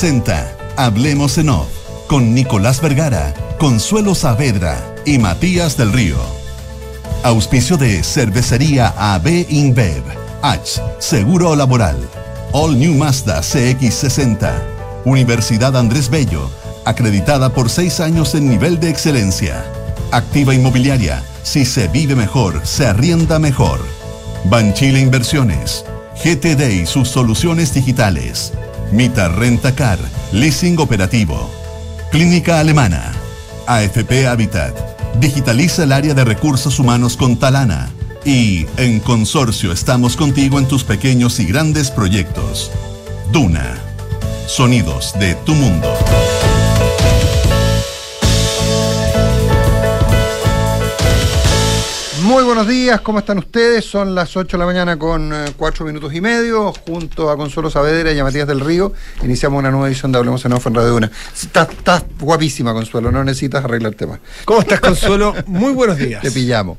presenta Hablemos en Off con Nicolás Vergara, Consuelo Saavedra y Matías del Río. Auspicio de Cervecería AB InBev, H, Seguro Laboral, All New Mazda CX60, Universidad Andrés Bello, acreditada por seis años en nivel de excelencia. Activa Inmobiliaria, si se vive mejor, se arrienda mejor. Banchile Inversiones, GTD y sus soluciones digitales. Mita Renta Car, Leasing Operativo. Clínica Alemana. AFP Habitat. Digitaliza el área de recursos humanos con Talana. Y en Consorcio estamos contigo en tus pequeños y grandes proyectos. Duna. Sonidos de tu mundo. Muy buenos días, ¿cómo están ustedes? Son las 8 de la mañana con 4 minutos y medio. Junto a Consuelo Saavedra y a Matías del Río, iniciamos una nueva edición de Hablemos en Off en Radio Una. Estás, estás guapísima, Consuelo, no necesitas arreglar temas. ¿Cómo estás, Consuelo? Muy buenos días. Te pillamos.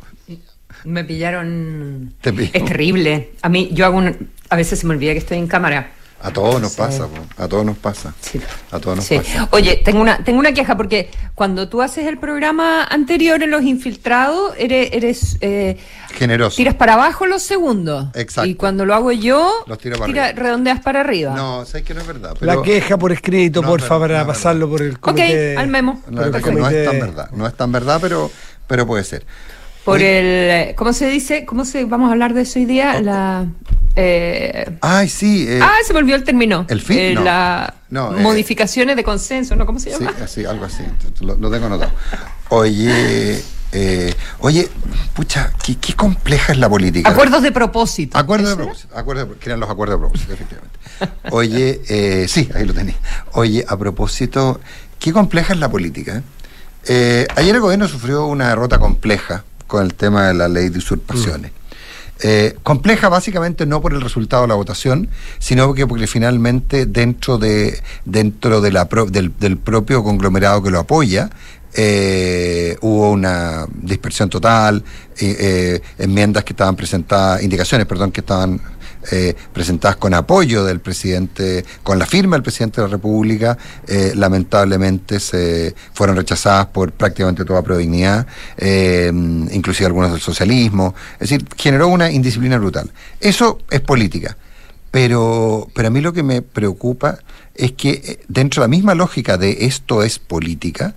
Me pillaron. Te. Es terrible. A mí, yo hago un. A veces se me olvida que estoy en cámara. A todos nos Sí. pasa, po. a todos nos pasa. Sí. A todos nos Sí. pasa. Oye, tengo una, tengo una queja porque cuando tú haces el programa anterior en los infiltrados, eres, eres eh, Generoso. tiras para abajo los segundos. Exacto. Y cuando lo hago yo, Los tiro para tira- arriba. redondeas para arriba. No, sabes que no es verdad. La queja por escrito, No, porfa, para no, pero- pasarlo por el ok, comité. al memo. No, es, Perfecto. no es tan verdad, no es tan verdad, pero, pero puede ser. Por el. ¿Cómo se dice? ¿Cómo se.? Vamos a hablar de eso hoy día. La. eh, Ay, sí. eh, ah, se me olvidó el término. ¿el fin? Eh, No. la No, eh, modificaciones de consenso, ¿no? ¿Cómo se Sí, llama? así, algo así. Lo, lo tengo anotado. Oye, eh, oye, pucha, qué, qué compleja es la política. Acuerdos de propósito. Acuerdos de propósito. Acuerdos que eran los acuerdos de propósito, efectivamente. Oye, eh, sí, ahí lo tenía. Oye, a propósito, qué compleja es la política. ¿eh? Eh, ayer el gobierno sufrió una derrota compleja con el tema de la ley de usurpaciones. Eh, compleja básicamente no por el resultado de la votación, sino porque, porque finalmente dentro de dentro de la pro- del, del propio conglomerado que lo apoya eh, hubo una dispersión total, eh, enmiendas que estaban presentadas, indicaciones, perdón, que estaban eh, presentadas con apoyo del presidente, con la firma del presidente de la República, eh, lamentablemente se fueron rechazadas por prácticamente toda prodignidad, eh, inclusive algunos del socialismo, es decir, generó una indisciplina brutal. Eso es política. Pero, pero a mí lo que me preocupa es que eh, dentro de la misma lógica de esto es política,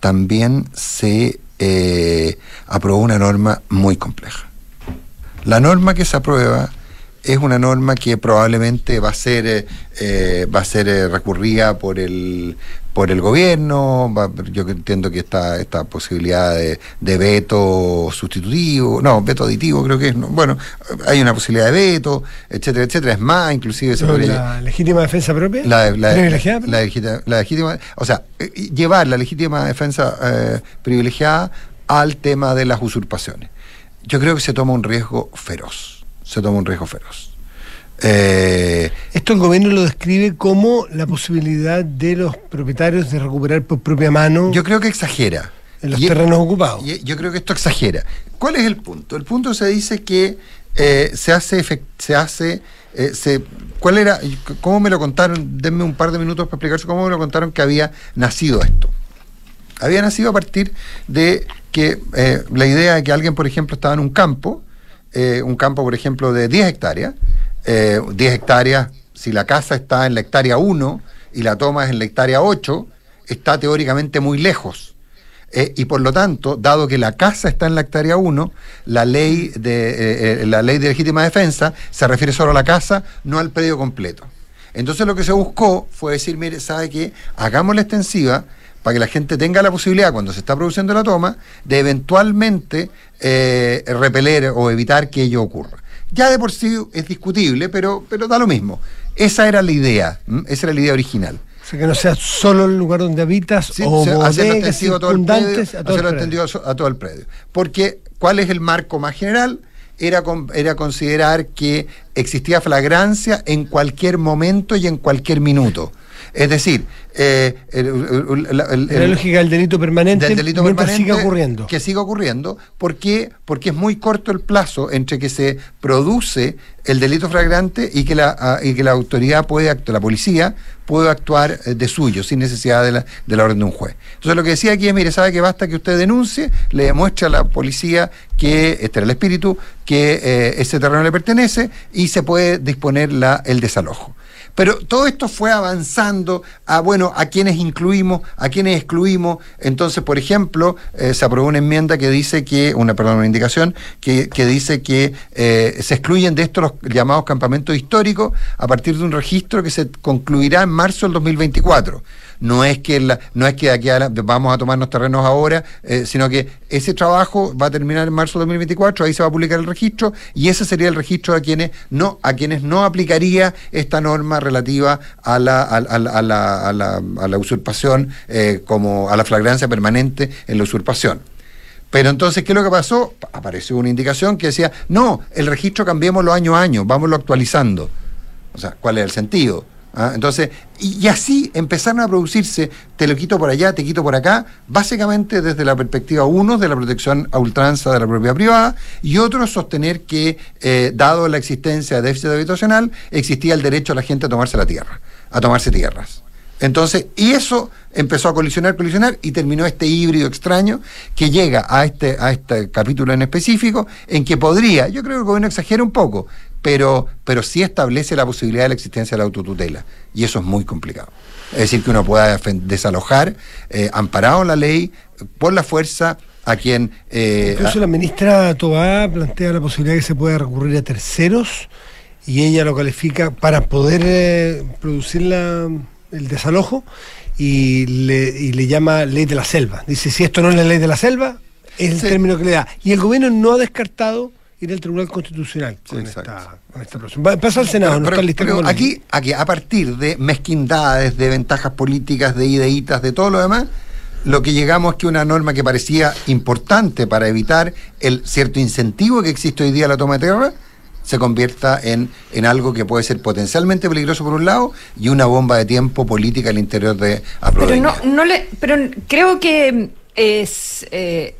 también se eh, aprobó una norma muy compleja. La norma que se aprueba es una norma que probablemente va a ser eh, eh, va a ser eh, recurrida por el por el gobierno va- yo entiendo que está esta posibilidad de, de veto sustitutivo no veto aditivo creo que es no, bueno hay una posibilidad de veto etcétera etcétera es más inclusive se podría la legítima defensa propia. la, la- privilegiada. la legítima, la legítima- o sea, eh, llevar la legítima defensa eh, privilegiada al tema de las usurpaciones. Yo creo que se toma un riesgo feroz. Se toma un riesgo feroz. Eh, Esto el gobierno lo describe como la posibilidad de los propietarios de recuperar por propia mano yo creo que exagera. en los Y- terrenos ocupados. y yo creo que esto exagera. ¿Cuál es el punto? El punto se dice que eh, se hace, se hace, eh, se, ¿cuál era? ¿Cómo me lo contaron? Denme un par de minutos para explicarse cómo me lo contaron que había nacido esto. Había nacido a partir de que eh, la idea de que alguien, por ejemplo, estaba en un campo, eh, un campo, por ejemplo, de 10 hectáreas, eh, 10 hectáreas, si la casa está en la hectárea 1 y la toma es en la hectárea 8, está teóricamente muy lejos. Eh, y por lo tanto, dado que la casa está en la hectárea 1, la ley de eh, eh, la ley de legítima defensa se refiere solo a la casa, no al predio completo. Entonces lo que se buscó fue decir, mire, ¿sabe qué? Hagámosla extensiva para que la gente tenga la posibilidad, cuando se está produciendo la toma, de eventualmente eh, repeler o evitar que ello ocurra. Ya de por sí es discutible, pero, pero da lo mismo. Esa era la idea, ¿m? esa era la idea original. O sea, que no sea solo el lugar donde habitas Sí, o bodegas extensivo a todo el predio, circundantes a todo el a, a todo el predio. Porque, ¿cuál es el marco más general? Era, con- era considerar que existía flagrancia en cualquier momento y en cualquier minuto. Es decir, eh, el- el- el- el- la lógica del delito permanente del delito permanente siga ocurriendo. Que siga ocurriendo. ¿Por qué? Porque es muy corto el plazo entre que se produce el delito flagrante y que la, y que la autoridad puede actuar, la policía puede actuar eh, de suyo, sin necesidad de la, de la orden de un juez. Entonces lo que decía aquí es, mire, sabe que basta que usted denuncie, le demuestre a la policía que, este era el espíritu, que eh, ese terreno le pertenece y se puede disponer la, el desalojo. Pero todo esto fue avanzando a, bueno, a quienes incluimos, a quienes excluimos. Entonces, por ejemplo, eh, se aprobó una enmienda que dice que, una, perdón, una indicación, que, que dice que eh, se excluyen de estos los llamados campamentos históricos a partir de un registro que se concluirá en marzo del 2024. No es que la- no es que de aquí a la- vamos a tomarnos terrenos ahora, eh, sino que ese trabajo va a terminar en marzo del 2024, ahí se va a publicar el registro y ese sería el registro a quienes no a quienes no aplicaría esta norma relativa a la a, la- usurpación eh, como a la flagrancia permanente en la usurpación. Pero entonces, ¿qué es lo que pasó? Apareció una indicación que decía, no, el registro cambiémoslo año a año, vámonos actualizando. O sea, ¿cuál es el sentido? ¿Ah? Entonces, y, así empezaron a producirse, te lo quito por allá, te quito por acá, básicamente desde la perspectiva, uno, de la protección a ultranza de la propiedad privada, y otro, sostener que, eh, dado la existencia de déficit habitacional, existía el derecho a la gente a tomarse la tierra, a tomarse tierras. Entonces, y eso empezó a colisionar, colisionar, y terminó este híbrido extraño que llega a este, a este capítulo en específico, en que podría, yo creo que el gobierno exagera un poco, pero, pero sí establece la posibilidad de la existencia de la autotutela. Y eso es muy complicado. Es decir, que uno pueda desalojar, eh, amparado en la ley, por la fuerza, a quien... eh, Incluso la ministra Tobá plantea la posibilidad de que se pueda recurrir a terceros y ella lo califica para poder eh, producir la- el desalojo y le, y le llama ley de la selva. Dice, si esto no es la ley de la selva, es el Sí. término que le da. Y el gobierno no ha descartado ir al Tribunal Constitucional con, esta, con esta Pasa al Senado, Pero- no pero- está pero aquí, aquí, a partir de mezquindades, de ventajas políticas, de ideitas, de todo lo demás, lo que llegamos es que una norma que parecía importante para evitar el cierto incentivo que existe hoy día a la toma de tierra, se convierta en, en algo que puede ser potencialmente peligroso por un lado y una bomba de tiempo política al interior de Pero no, no le, pero creo que es eh,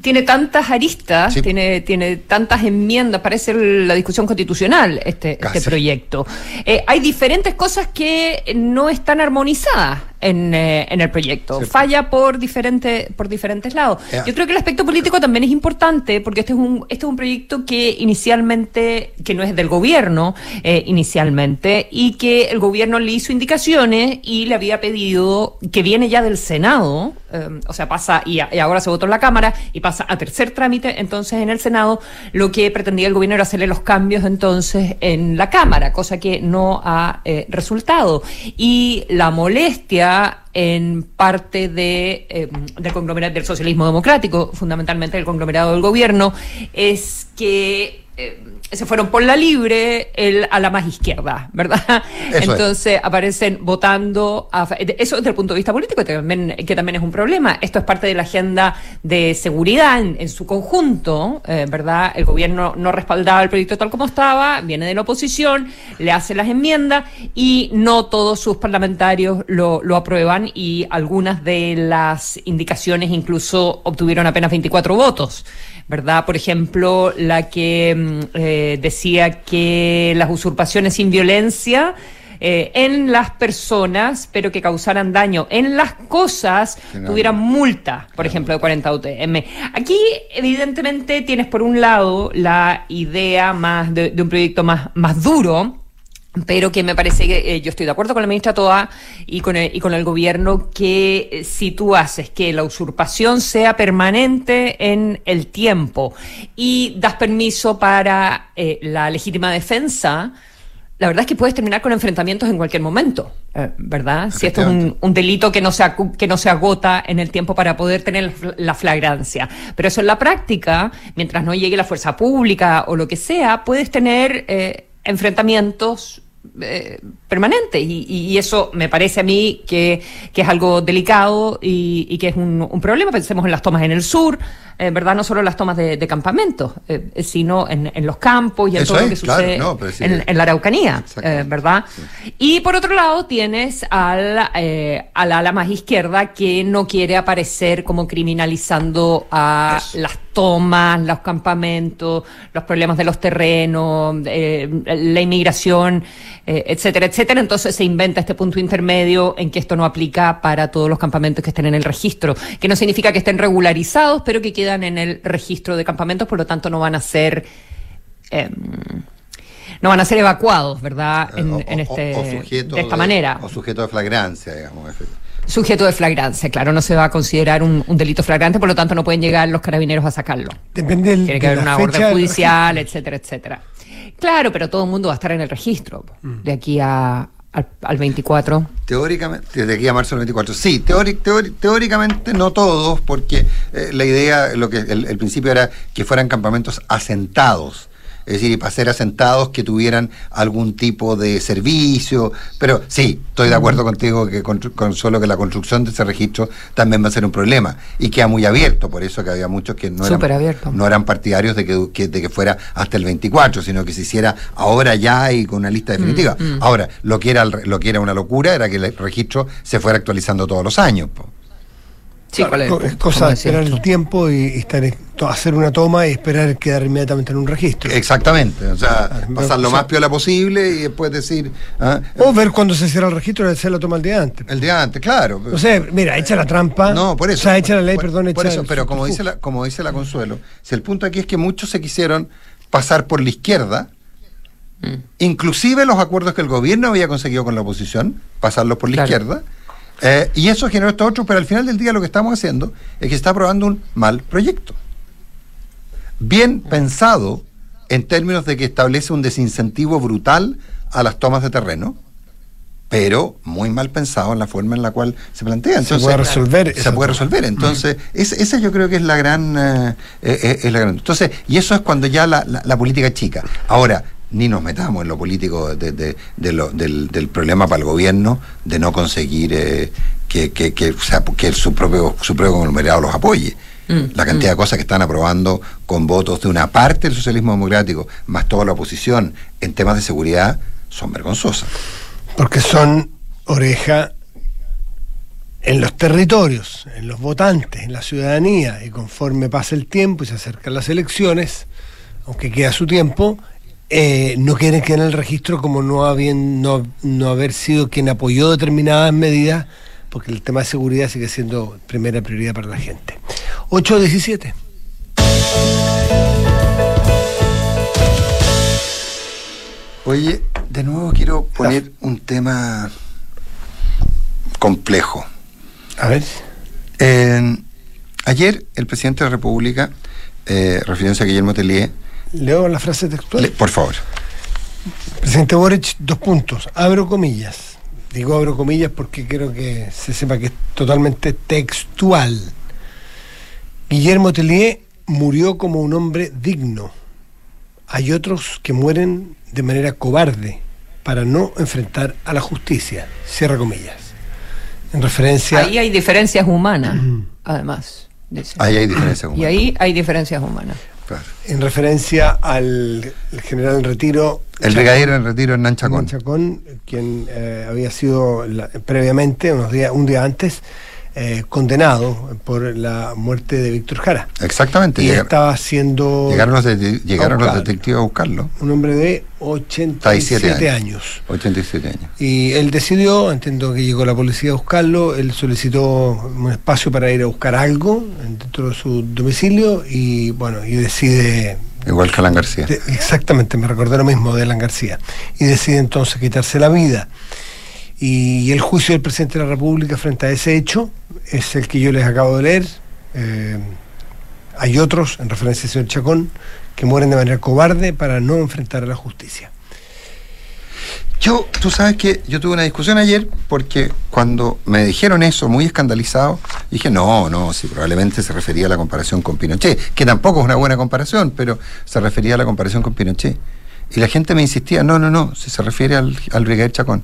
tiene tantas aristas, Sí. tiene, tiene tantas enmiendas, parece la discusión constitucional este, este proyecto. Eh, hay diferentes cosas que no están armonizadas en, eh, en el proyecto. Falla por diferentes, por diferentes lados. Yo creo que el aspecto político también es importante porque este es un, este es un proyecto que inicialmente, que no es del gobierno eh, inicialmente, y que el gobierno le hizo indicaciones y le había pedido, que viene ya del Senado, eh, o sea, pasa, y, a- y ahora se votó en la Cámara, y pasa a tercer trámite, entonces en el Senado, lo que pretendía el gobierno era hacerle los cambios entonces en la Cámara, cosa que no ha resultado. Y la molestia en parte de, eh, del conglomerado del socialismo democrático, fundamentalmente del conglomerado del gobierno, es que eh, se fueron por la libre el, a la más izquierda, ¿verdad? Eso es. Entonces aparecen votando, a eso desde el punto de vista político, que también, que también es un problema. Esto es parte de la agenda de seguridad en, en su conjunto, eh, ¿verdad? El gobierno no respaldaba el proyecto tal como estaba, viene de la oposición, le hace las enmiendas y no todos sus parlamentarios lo, lo aprueban y algunas de las indicaciones incluso obtuvieron apenas 24 votos. ¿Verdad? Por ejemplo, la que mm, eh, decía que las usurpaciones sin violencia eh, en las personas, pero que causaran daño en las cosas, tuvieran multa, por ejemplo, de 40 UTM. Aquí, evidentemente, tienes por un lado la idea más de, de un proyecto más, más duro, pero que me parece que eh, yo estoy de acuerdo con la ministra Toa y con el, y con el gobierno que eh, si tú haces que la usurpación sea permanente en el tiempo y das permiso para eh, la legítima defensa, la verdad es que puedes terminar con enfrentamientos en cualquier momento, ¿verdad? Si esto es un, un delito que no, se que no se agota en el tiempo para poder tener la fl- la flagrancia. Pero eso en la práctica, mientras no llegue la fuerza pública o lo que sea, puedes tener enfrentamientos eh, permanentes y, y, eso me parece a mí que, que es algo delicado y, y que es un, un, problema. Pensemos en las tomas en el sur, en verdad no solo las tomas de, de campamentos, eh, sino en, en, los campos y en todo lo que sucede en, en, la Araucanía, eh, ¿verdad? Sí. Y por otro lado tienes al, eh, al ala más izquierda que no quiere aparecer como criminalizando a eso. las tomas, los campamentos, los problemas de los terrenos, eh, la inmigración, eh, etcétera, etcétera. Entonces se inventa este punto intermedio en que esto no aplica para todos los campamentos que estén en el registro, que no significa que estén regularizados, pero que quedan en el registro de campamentos, por lo tanto no van a ser... Eh, no van a ser evacuados, ¿verdad? En, o, en este, o, o sujeto de esta manera. O sujeto de flagrancia, digamos. Sujeto de flagrancia, claro, no se va a considerar un, un, delito flagrante, por lo tanto no pueden llegar los carabineros a sacarlo. Depende del, Tiene que haber una orden judicial, etcétera, etcétera. Claro, pero todo el mundo va a estar en el registro mm. de aquí a, al, al, 24. Teóricamente, de aquí a marzo del 24. Sí, teóric, teóric, teóricamente no todos, porque eh, la idea, lo que el, el principio era que fueran campamentos asentados es decir, para ser asentados que tuvieran algún tipo de servicio, pero sí, estoy de acuerdo contigo que con, con, solo que la construcción de ese registro también va a ser un problema y queda muy abierto, por eso que había muchos que no, eran, no eran, partidarios de que, que, de que, fuera hasta el 24, sino que se hiciera ahora ya y con una lista definitiva. Mm, mm. Ahora, lo que, era, lo que era una locura era que el registro se fuera actualizando todos los años. Po. Sí, claro, es cosa de esperar el tiempo y, estar, hacer una toma y esperar quedar inmediatamente en un registro. Exactamente, o sea, pasar lo más piola posible y después decir... ¿ah? O ver cuando se cierra el registro y hacer la toma el día antes. El día antes, claro. O sea, mira, echa la trampa. No, por eso. O sea, echa la ley, por, perdón, por echa eso, pero como dice, la, como dice la Consuelo, si el punto aquí es que muchos se quisieron pasar por la izquierda, mm. inclusive los acuerdos que el gobierno había conseguido con la oposición, pasarlos por la claro. izquierda, eh, y eso generó esto otro, pero al final del día lo que estamos haciendo es que se está aprobando un mal proyecto. Bien pensado en términos de que establece un desincentivo brutal a las tomas de terreno, pero muy mal pensado en la forma en la cual se plantea. Entonces, se puede resolver. Se puede resolver. Entonces, -huh. esa yo creo que es la gran, eh, eh, es la gran. Entonces, y eso es cuando ya la, la, la política chica. Ahora, ni nos metamos en lo político de, de, de lo, del, del, problema para el gobierno de no conseguir eh, que, que, que, o sea, que su propio su propio conglomerado los apoye. Mm, la cantidad mm. de cosas que están aprobando con votos de una parte del socialismo democrático, más toda la oposición en temas de seguridad, son vergonzosas. Porque son oreja en los territorios, en los votantes, en la ciudadanía, y conforme pasa el tiempo y se acercan las elecciones, aunque queda su tiempo, eh, no quieren quedar en el registro como no, habían, no, no haber sido quien apoyó determinadas medidas, porque el tema de seguridad sigue siendo primera prioridad para la gente. 8-17. Oye, de nuevo quiero poner un tema complejo. A ver. Eh, ayer el presidente de la República, eh, refiriéndose a Guillermo Tellier, Leo la frase textual. Le, por favor. Presidente Boric, dos puntos. Abro comillas. Digo abro comillas porque quiero que se sepa que es totalmente textual. Guillermo Tellier murió como un hombre digno. Hay otros que mueren de manera cobarde para no enfrentar a la justicia. Cierra comillas. En referencia. Ahí hay diferencias humanas, uh -huh. además. Dice. Ahí hay diferencias humanas. Y ahí hay diferencias humanas. Claro. En referencia al general en retiro. El brigadiero en retiro Hernán Chacón. Chacón, quien eh, había sido la, previamente, unos días, un día antes, eh, condenado por la muerte de Víctor Jara. Exactamente. Y llegar, estaba siendo. Llegaron, los, de, llegaron los detectives a buscarlo. Un hombre de 87 años. años. 87 años. Y él decidió, entiendo que llegó la policía a buscarlo, él solicitó un espacio para ir a buscar algo dentro de su domicilio y bueno, y decide Igual que Alan García. Exactamente, me recordé lo mismo de Alan García. Y decide entonces quitarse la vida. Y el juicio del presidente de la República frente a ese hecho es el que yo les acabo de leer. Eh, hay otros, en referencia al señor Chacón, que mueren de manera cobarde para no enfrentar a la justicia. Yo, tú sabes que yo tuve una discusión ayer porque cuando me dijeron eso, muy escandalizado, dije, no, no, si probablemente se refería a la comparación con Pinochet, que tampoco es una buena comparación, pero se refería a la comparación con Pinochet. Y la gente me insistía, no, no, no, si se refiere al, al brigadier Chacón.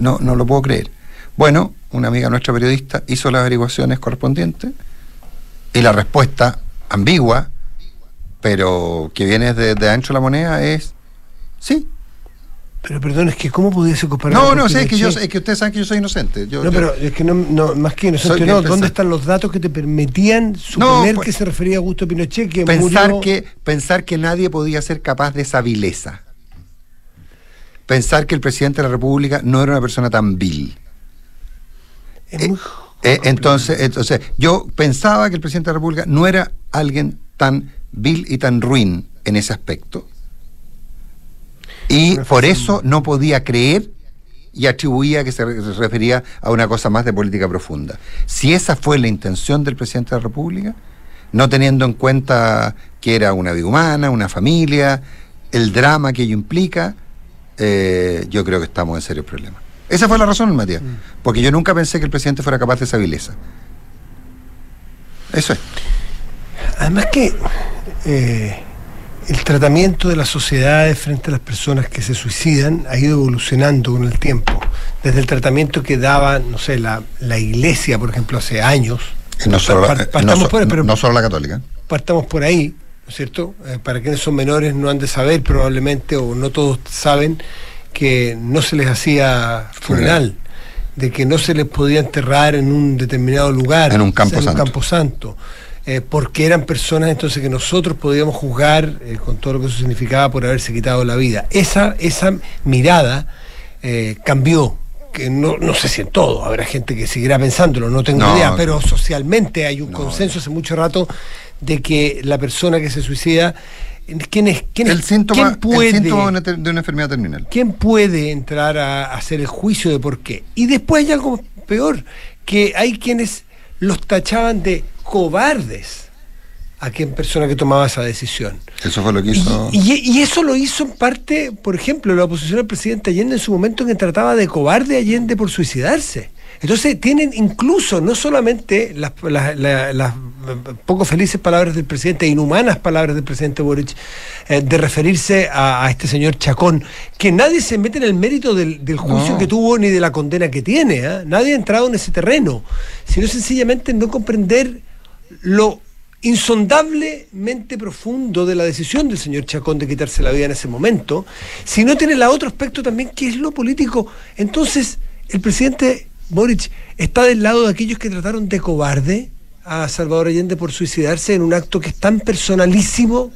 No, no lo puedo creer. Bueno, una amiga nuestra periodista hizo las averiguaciones correspondientes y la respuesta ambigua, pero que viene de, de ancho la moneda, es sí, pero perdón, es que ¿cómo pudiese comparar? No, no, sé, es que, yo, es que ustedes saben que yo soy inocente. Yo, no, pero es que no, no, más que inocente, no. ¿Dónde están los datos que te permitían suponer pues, que se refería a Augusto Pinochet? Que pensar, que, pensar que nadie podía ser capaz de esa vileza. Pensar que el presidente de la República no era una persona tan vil. Es muy eh, eh, entonces, entonces, yo pensaba que el presidente de la República no era alguien tan vil y tan ruin en ese aspecto y por eso no podía creer y atribuía que se refería a una cosa más de política profunda. Si esa fue la intención del presidente de la República, no teniendo en cuenta que era una vida humana, una familia, el drama que ello implica, eh, yo creo que estamos en serios problemas. Esa fue la razón, Matías, mm. porque yo nunca pensé que el presidente fuera capaz de esa vileza. Eso es. Además que eh, el tratamiento de las sociedades frente a las personas que se suicidan ha ido evolucionando con el tiempo. Desde el tratamiento que daba, no sé, la, iglesia, por ejemplo, hace años. no, solo, la, católica. Partamos por ahí, ¿no es cierto? Eh, para quienes son menores no han de saber probablemente, o no todos saben, que no se les hacía funeral, de que no se les podía enterrar en un determinado lugar. En un campo en Un campo santo eh, porque eran personas entonces que nosotros podíamos juzgar eh, con todo lo que eso significaba por haberse quitado la vida. Esa, esa mirada cambió, que no, no sé si en todo, habrá gente que seguirá pensándolo, no tengo idea, pero socialmente hay un consenso hace mucho rato de que la persona que se suicida ¿Quién es, quién el, síntoma, puede, de una enfermedad terminal. ¿Quién puede entrar a hacer el juicio de por qué? Y después hay algo peor, que hay quienes los tachaban de cobardes a quien persona que tomaba esa decisión. Eso fue lo que hizo. Y, eso lo hizo en parte, por ejemplo, la oposición al presidente Allende en su momento en que trataba de cobarde a Allende por suicidarse. Entonces tienen incluso no solamente las, poco felices palabras del presidente, inhumanas palabras del presidente Boric, eh, de referirse a, este señor Chacón, que nadie se mete en el mérito del, juicio que tuvo ni de la condena que tiene, ¿eh? nadie ha entrado en ese terreno, sino sencillamente no comprender lo insondablemente profundo de la decisión del señor Chacón de quitarse la vida en ese momento, si no tiene el otro aspecto también que es lo político. Entonces, el presidente Boric está del lado de aquellos que trataron de cobarde a Salvador Allende por suicidarse en un acto que es tan personalísimo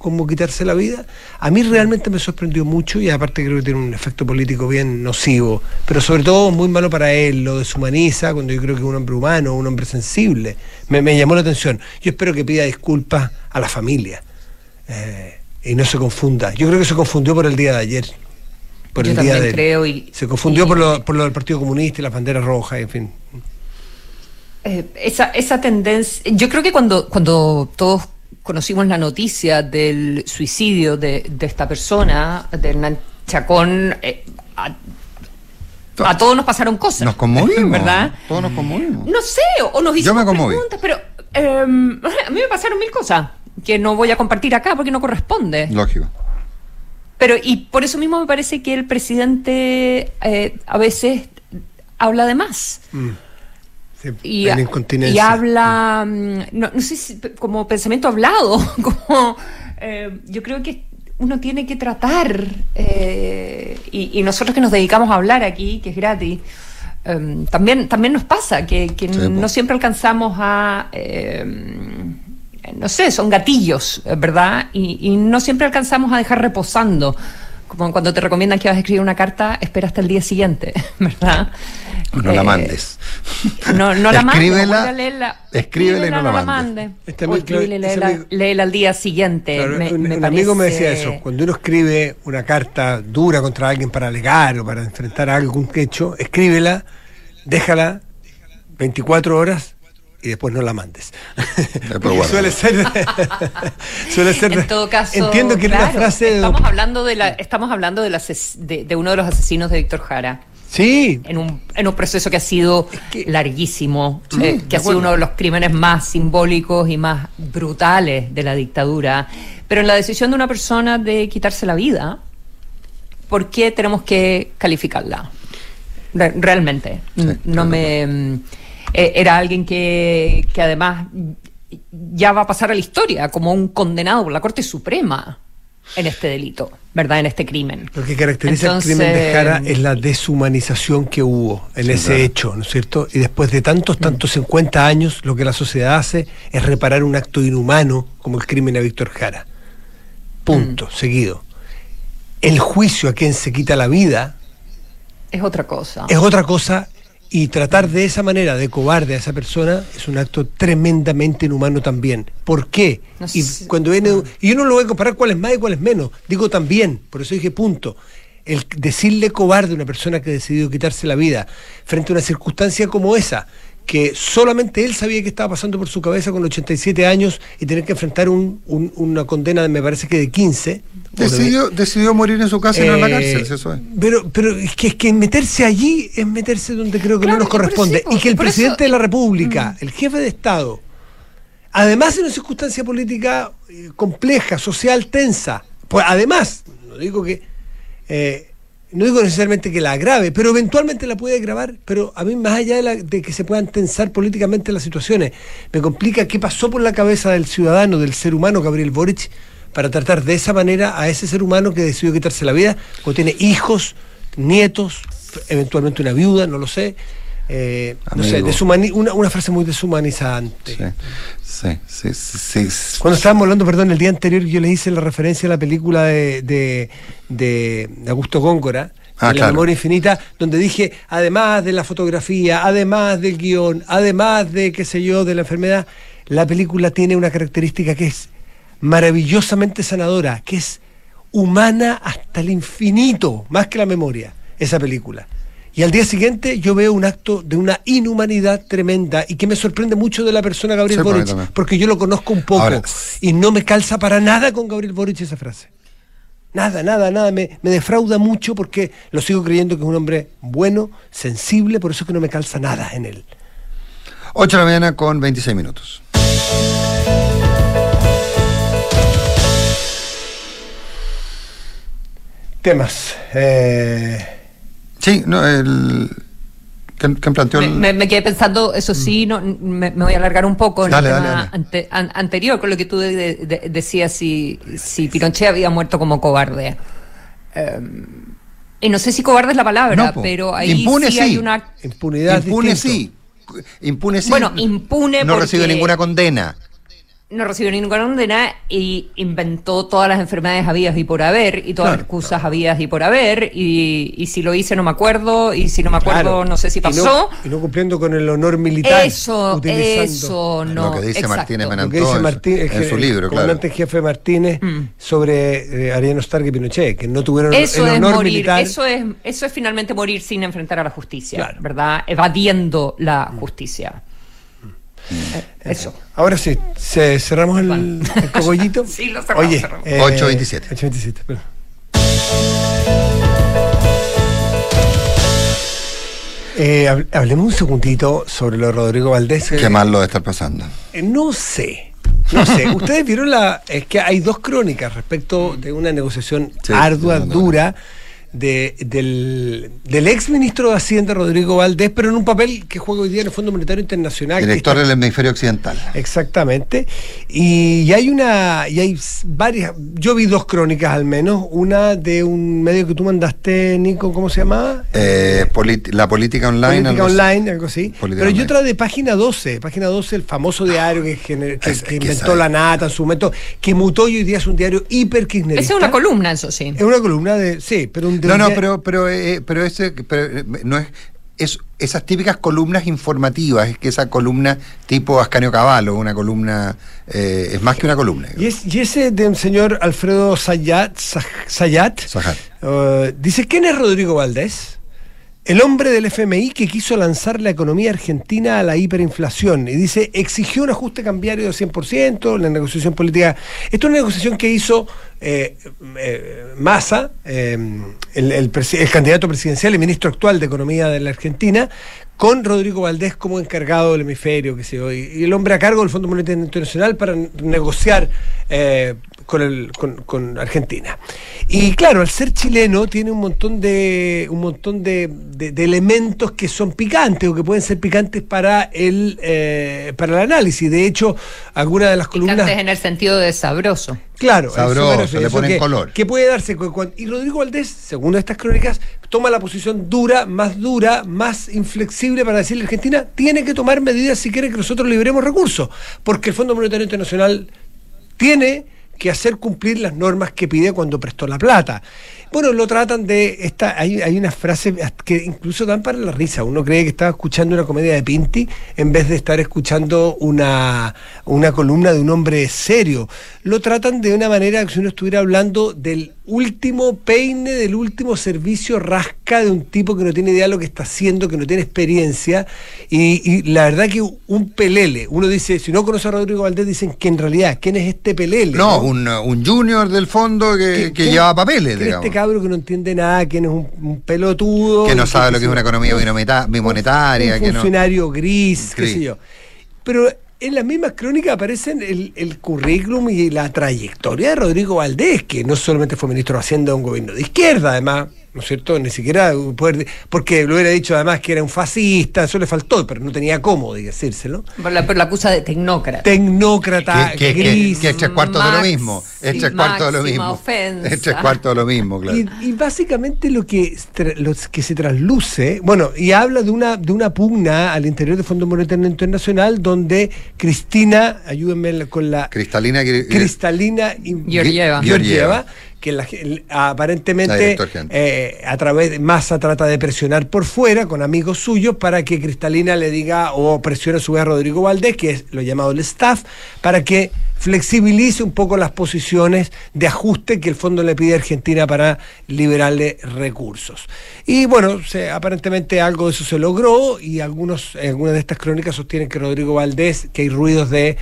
como quitarse la vida, a mí realmente me sorprendió mucho y aparte creo que tiene un efecto político bien nocivo, pero sobre todo muy malo para él, lo deshumaniza cuando yo creo que es un hombre humano, un hombre sensible. Me, llamó la atención. Yo espero que pida disculpas a la familia eh, y no se confunda. Yo creo que se confundió por el día de ayer. Por el día de, creo y, se confundió por, lo, por lo del Partido Comunista y las banderas rojas, en fin. Eh, esa, esa tendencia, yo creo que cuando, cuando todos conocimos la noticia del suicidio de, esta persona, de Hernán Chacón, eh, a, todos nos pasaron cosas. Nos conmovimos. ¿Verdad? Todos nos conmovimos. No sé, o, nos hicimos preguntas, pero em, a mí me pasaron mil cosas que no voy a compartir acá porque no corresponde. Lógico. Pero, y por eso mismo me parece que el presidente eh, a veces habla de más. Mm y, y, habla, mm, no, sé si como pensamiento hablado, como eh, yo creo que uno tiene que tratar, eh, y, nosotros que nos dedicamos a hablar aquí, que es gratis, em, también, también nos pasa que, no siempre alcanzamos a, em, no sé, son gatillos, ¿verdad? Y, y no siempre alcanzamos a dejar reposando como cuando te recomiendan que vas a escribir una carta, espera hasta el día siguiente, ¿verdad? No la eh, mandes. No, no la mandes. Escríbela, escríbela y no la, mandes. Está muy léela, al día siguiente. un, amigo me decía eso. Cuando uno escribe una carta dura contra alguien para alegar o para enfrentar algún hecho, escríbela, déjala 24 horas y después no la mandes. suele ser suele ser en todo caso entiendo que claro, frase estamos hablando de la estamos hablando de, la, de, uno de los asesinos de Víctor Jara Sí. En un, en un proceso que ha sido larguísimo, eh, que ha sido uno de los crímenes más simbólicos y más brutales de la dictadura. Pero en la decisión de una persona de quitarse la vida, por qué tenemos que calificarla. Re- realmente. Sí, no claro. me. Mm, eh, Era alguien que, que además ya va a pasar a la historia como un condenado por la Corte Suprema en este delito, ¿verdad? En este crimen. Lo que caracteriza Entonces, el crimen de Jara es la deshumanización que hubo en Sí, ese claro. hecho, ¿no es cierto? Y después de tantos, tantos 50 años, lo que la sociedad hace es reparar un acto inhumano como el crimen a Víctor Jara. Punto, seguido. El juicio a quien se quita la vida Es otra cosa. es otra cosa y tratar de esa manera de cobarde a esa persona es un acto tremendamente inhumano también. ¿Por qué? No y cuando viene y yo no lo voy a comparar cuál es más y cuál es menos, digo también, por eso dije punto. El decirle cobarde a una persona que ha decidido quitarse la vida frente a una circunstancia como esa, que solamente él sabía que estaba pasando por su cabeza con 87 años y tener que enfrentar un- un- una condena de, me parece que de 15. o de- Decidió, decidió morir en su casa y no en la eh, cárcel, eso es. Pero, pero es que, es que meterse allí es meterse donde creo que Claro, no nos corresponde. y que el presidente eso- de la República, el jefe de Estado, además de una circunstancia política eh, compleja, social, tensa, pues además, no digo que, eh, no digo necesariamente que la agrave, pero eventualmente la puede agravar, pero a mí más allá de, la- de que se puedan tensar políticamente las situaciones, me complica qué pasó por la cabeza del ciudadano, del ser humano Gabriel Boric, para tratar de esa manera a ese ser humano que decidió quitarse la vida, o tiene hijos, nietos, eventualmente una viuda, no lo sé. Eh, no sé, una, una frase muy deshumanizante. Sí, sí, sí. Cuando estábamos hablando, perdón, el día anterior yo les hice la referencia a la película de, de, de Augusto Góngora, Ah, La claro. Memoria Infinita, donde dije, además de la fotografía, además del guion, además de, qué sé yo, de la enfermedad, la película tiene una característica que es maravillosamente sanadora, que es humana hasta el infinito, más que la memoria, esa película. Y al día siguiente yo veo un acto de una inhumanidad tremenda y que me sorprende mucho de la persona Gabriel Sí, Boric, porque yo lo conozco un poco Ahora- y no me calza para nada con Gabriel Boric esa frase. Nada, nada, nada. Me, me defrauda mucho porque lo sigo creyendo que es un hombre bueno, sensible, por eso que no me calza nada en él. 8 de la mañana con 26 minutos. Temas. Eh, Sí, no, el. ¿Quién, quién planteó Me, el.? me- me quedé pensando, eso sí, no, me, me voy a alargar un poco en Dale, el dale, tema dale. ante- an- anterior, con lo que tú de- de- decías si, si Pinochet había muerto como cobarde. Eh, y no sé si cobarde es la palabra, No, po. pero ahí Impune sí, hay una... impunidad. Impune distinto. sí. Impune sí. Bueno, impune No porque- recibe ninguna condena. No recibió ninguna condena y inventó todas las enfermedades habidas y por haber y todas las Claro. excusas habidas y por haber y, y si lo hice no me acuerdo y si no me acuerdo Claro. no sé si Y no- pasó. Y no, cumpliendo con el honor militar. eso, utilizando eso, no. Lo que dice exacto. Martínez Lo que dice en, Martín, su- en su libro, el claro. comandante jefe Martínez Mm. sobre eh, Ariano Stark y Pinochet, que no tuvieron Eso el es honor morir, militar. eso es, eso es finalmente morir sin enfrentar a la justicia, Claro. ¿verdad? Evadiendo la justicia. Eh, Eso. Ahora sí, se- cerramos el, el cogollito. Sí, lo cerramos, Oye, cerramos. eh, 8.27. 8.27, perdón. Eh, hab- hablemos un segundito sobre lo de Rodrigo Valdés. Qué mal lo de estar pasando. Eh, No sé. No sé. Ustedes vieron la. Es que hay dos crónicas respecto de una negociación Sí, ardua, no, no, no. dura, de, del, del ex ministro de Hacienda, Rodrigo Valdés, pero en un papel que juega hoy día en el Fondo Monetario Internacional. Director está- del hemisferio occidental. Exactamente. Y, y hay una, y hay varias, yo vi dos crónicas al menos, una de un medio que tú mandaste, Nico, ¿cómo se llamaba? Eh, la política online. Política algo así. Online, algo así. Política Pero y Online. otra de Página 12, Página 12, el famoso diario que, gener- que- Es- inventó sabe. la nata en su momento, que mutó y hoy día es un diario hiper kirchnerista. Esa es una columna, eso sí. Es una columna de, sí, pero un de No, no, pero, pero, eh, pero ese, pero, eh, no es, es esas típicas columnas informativas, es que esa columna tipo Ascanio Cavallo, una columna, eh, es más que una columna. Y, es- y ese del señor Alfredo Sayat, Sayat eh, dice, ¿quién es Rodrigo Valdés? El hombre del FMI que quiso lanzar la economía argentina a la hiperinflación. Y dice, exigió un ajuste cambiario de 100%, la negociación política. Esto es una negociación que hizo eh, eh, Massa, eh, el, el candidato presidencial y ministro actual de Economía de la Argentina, con Rodrigo Valdés como encargado del hemisferio, que sé yo, y el hombre a cargo del Fondo Monetario Internacional para negociar eh, con, el, con, Argentina. Y claro, al ser chileno tiene un montón de un montón de, elementos que son picantes o que pueden ser picantes para el eh, para el análisis. De hecho, algunas de las columnas picantes en el sentido de sabroso. Claro, sabroso, le ponen color. Que puede darse y Rodrigo Valdés, según estas crónicas, toma la posición dura, más dura, más inflexible para decirle a Argentina tiene que tomar medidas si quiere que nosotros liberemos recursos, porque el Fondo Monetario Internacional tiene que hacer cumplir las normas que pide cuando prestó la plata. Bueno, lo tratan de. Esta, hay, hay unas frases que incluso dan para la risa. Uno cree que estaba escuchando una comedia de Pinti en vez de estar escuchando una, una columna de un hombre serio. Lo tratan de una manera que si uno estuviera hablando del último peine, del último servicio rasca de un tipo que no tiene idea de lo que está haciendo, que no tiene experiencia. Y, la verdad que un pelele. Uno dice, si no conoce a Rodrigo Valdés, dicen que en realidad, ¿quién es este pelele? No, Un, un, junior del fondo que, lleva papeles, digamos. Este que no entiende nada, quién es un, pelotudo. Que no sabe lo que es una economía bimonetaria. Un funcionario gris, qué sé yo. Pero en las mismas crónicas aparecen el, el, currículum y la trayectoria de Rodrigo Valdés, que no solamente fue ministro de Hacienda de un gobierno de izquierda, además, ¿no es cierto? Ni siquiera poder, porque lo hubiera dicho además que era un fascista, eso le faltó, pero no tenía cómo decírselo. Pero la, pero la acusa de tecnócrata. Tecnócrata, que, gris. Que, es tres cuartos de lo mismo. Es tres cuartos de lo mismo. Es tres cuartos de lo mismo, claro. Y, básicamente lo que, lo que se trasluce, bueno, y habla de una, de una pugna al interior del Fondo Monetario Internacional donde Cristina, ayúdenme con la... Cristalina. Cristalina Georgieva. Georgieva que la, aparentemente eh, a través de Massa trata de presionar por fuera con amigos suyos para que Cristalina le diga o presione a su vez a Rodrigo Valdés, que es lo llamado el staff, para que flexibilice un poco las posiciones de ajuste que el fondo le pide a Argentina para liberarle recursos. Y bueno, aparentemente algo de eso se logró y algunos, algunas de estas crónicas sostienen que Rodrigo Valdés, que hay ruidos de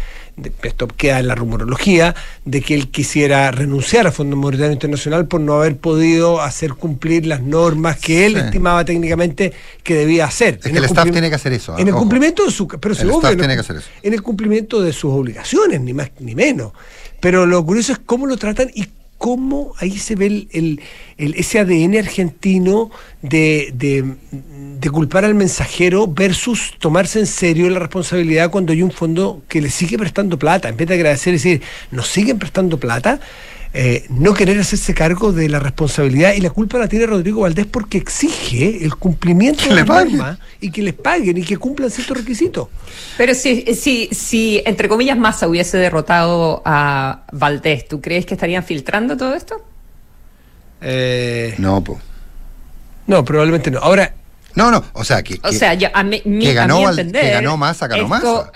esto queda en la rumorología, de que él quisiera renunciar al Fondo Monetario Internacional por no haber podido hacer cumplir las normas que él estimaba técnicamente que debía hacer. Es que el staff tiene que hacer eso. En el cumplimiento de su, pero el staff tiene que hacer eso. En el cumplimiento de sus obligaciones, ni más ni menos. Pero lo curioso es cómo lo tratan y cómo ahí se ve el, ese ADN argentino de, de, culpar al mensajero versus tomarse en serio la responsabilidad cuando hay un fondo que le sigue prestando plata. En vez de agradecer y decir, nos siguen prestando plata, eh, no querer hacerse cargo de la responsabilidad y la culpa la tiene Rodrigo Valdés porque exige el cumplimiento de la norma y que les paguen y que cumplan ciertos requisitos. Pero si, si, si, entre comillas, Massa hubiese derrotado a Valdés, ¿tú crees que estarían filtrando todo esto? Eh, no, pues. No, probablemente no. Ahora. No, no, o sea, que, o sea, a mí, que, ganó, que ganó Massa, ganó Massa.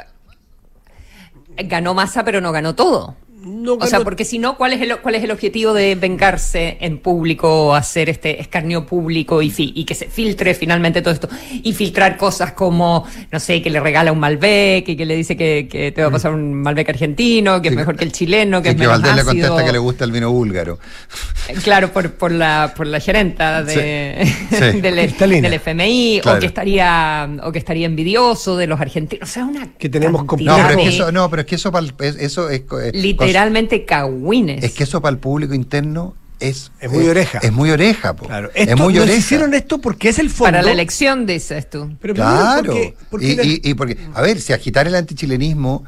Ganó Massa, pero no ganó todo o sea, porque si no, ¿cuál es, el, ¿cuál es el objetivo de vengarse en público, hacer este escarnio público y, y que se filtre finalmente todo esto? Y filtrar cosas como, no sé, que le regala un Malbec y que le dice que, te va a pasar un Malbec argentino, que es mejor que el chileno, que es menos Valdés le contesta que le gusta el vino búlgaro. Eh, claro, por, por, la, por la gerenta de, del, FMI, o que estaría o que estaría envidioso de los argentinos. O sea, una que tenemos no, pero es que eso, no, pero es que eso, eso es... Eh, realmente cagüines. Es que eso para el público interno es, es muy oreja. Es muy oreja, Claro. es muy oreja. hicieron esto porque es el fondo. Para la elección, dices tú. Pero claro. y, y, porque, a ver, si agitar el antichilenismo.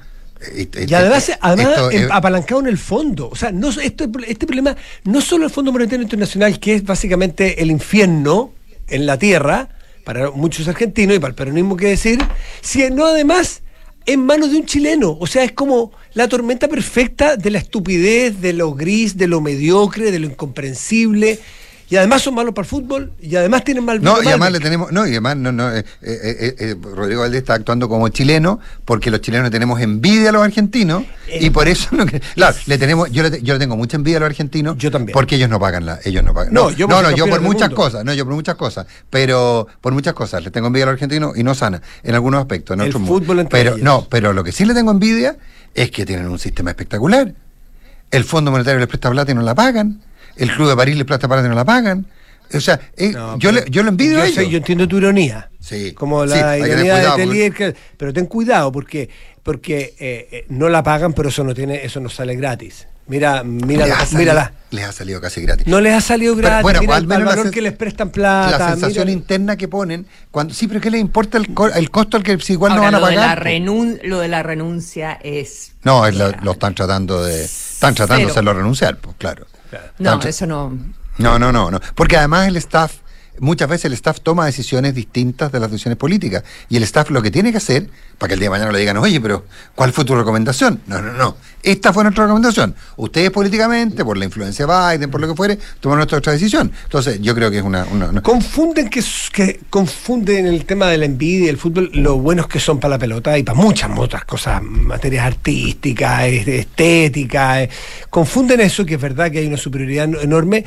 Eh, y además, además apalancado en el fondo. O sea, no, esto, este problema, no solo el Fondo Monetario Internacional, que es básicamente el infierno en la tierra, para muchos argentinos y para el peronismo que decir, sino además en manos de un chileno. O sea, es como la tormenta perfecta de la estupidez, de lo gris, de lo mediocre, de lo incomprensible. Y además son malos para el fútbol y además tienen mal No, y además le tenemos, no, y además no, no, eh, eh, eh, Rodrigo Valdés está actuando como chileno porque los chilenos tenemos envidia a los argentinos y por eso claro, le tenemos, yo le, yo le tengo mucha envidia a los argentinos yo también. porque ellos no pagan la, ellos no pagan. No, yo, no, yo por muchas cosas, no, yo por muchas cosas, pero por muchas cosas le tengo envidia a los argentinos y no sana en algunos aspectos, en el fútbol pero no, pero lo que sí le tengo envidia es que tienen un sistema espectacular. El Fondo Monetario les presta plata y no la pagan. El Club de París les presta plata y no la pagan. O sea, eh, No, yo, pero le- yo lo envidio a yo, ellos. sé- yo entiendo tu ironía. Sí. Como Sí, la que tener ironía cuidado, de Telier, que- pero ten cuidado porque porque eh, eh, no la pagan, pero eso no tiene eso no sale gratis. Mira, mira, les, salido, mírala. les ha salido casi gratis. No les ha salido Pero, gratis. bueno, mira al el menos la valor que les prestan plata. la sensación mira- interna que ponen cuando sí pero qué les importa el, co- el costo al que si igual Ahora, no van a lo, de la pagar renun- lo de la renuncia es... no es lo, lo están tratando de están tratando de hacerlo renunciar pues claro No, eso no... no no no no. Porque además el staff muchas veces el staff toma decisiones distintas de las decisiones políticas y el staff lo que tiene que hacer para que el día de mañana le digan oye pero ¿cuál fue tu recomendación? no no no esta fue nuestra recomendación ustedes políticamente por la influencia de Biden por lo que fuere tomaron nuestra otra decisión entonces yo creo que es una, Confunden que, que confunden el tema de la envidia y el fútbol, lo buenos que son para la pelota y para muchas otras cosas, materias artísticas, de estética. eh. Confunden eso, que es verdad que hay una superioridad no- enorme,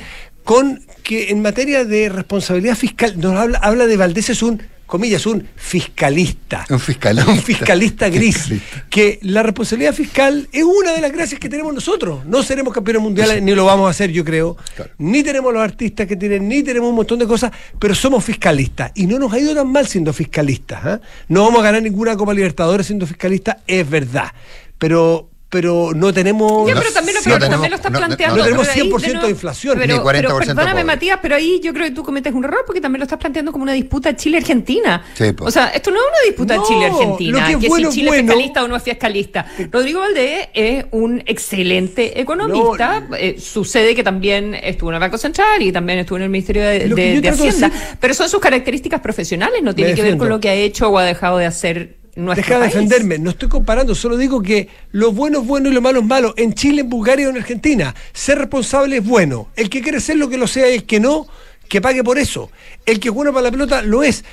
con que en materia de responsabilidad fiscal, nos habla, habla de Valdés es un, comillas, un fiscalista. Un fiscalista. Un fiscalista gris. Fiscalista. Que la responsabilidad fiscal es una de las gracias que tenemos nosotros. No seremos campeones mundiales, ni lo vamos a hacer, yo creo. Claro. Ni tenemos los artistas que tienen, ni tenemos un montón de cosas, pero somos fiscalistas. Y no nos ha ido tan mal siendo fiscalistas. ¿ah? No vamos a ganar ninguna Copa Libertadores siendo fiscalistas, es verdad. Pero, pero no tenemos. Ya, pero también lo, no tenemos- también lo estás no- no planteando. tenemos pero ahí, 100% de inflación, pero, ni 40% pero perdóname, pobre. Matías, pero ahí yo creo que tú cometes un error porque también lo estás planteando como una disputa Chile-Argentina. Sí. O sea, esto no es una disputa No, Chile-Argentina. lo que es que bueno, si Chile bueno. es fiscalista o no es fiscalista. Rodrigo Valdés es un excelente economista. No, Eh, sucede que también estuvo en el Banco Central y también estuvo en el Ministerio de, de- Hacienda. decir- Pero son sus características profesionales, no tiene que ver con lo que ha hecho o ha dejado de hacer Deja de país. defenderme, no estoy comparando, solo digo que lo bueno es bueno y lo malo es malo. En Chile, en Bulgaria o en Argentina, ser responsable es bueno. El que quiere ser lo que lo sea y el que no, que pague por eso. El que es bueno para la pelota lo es.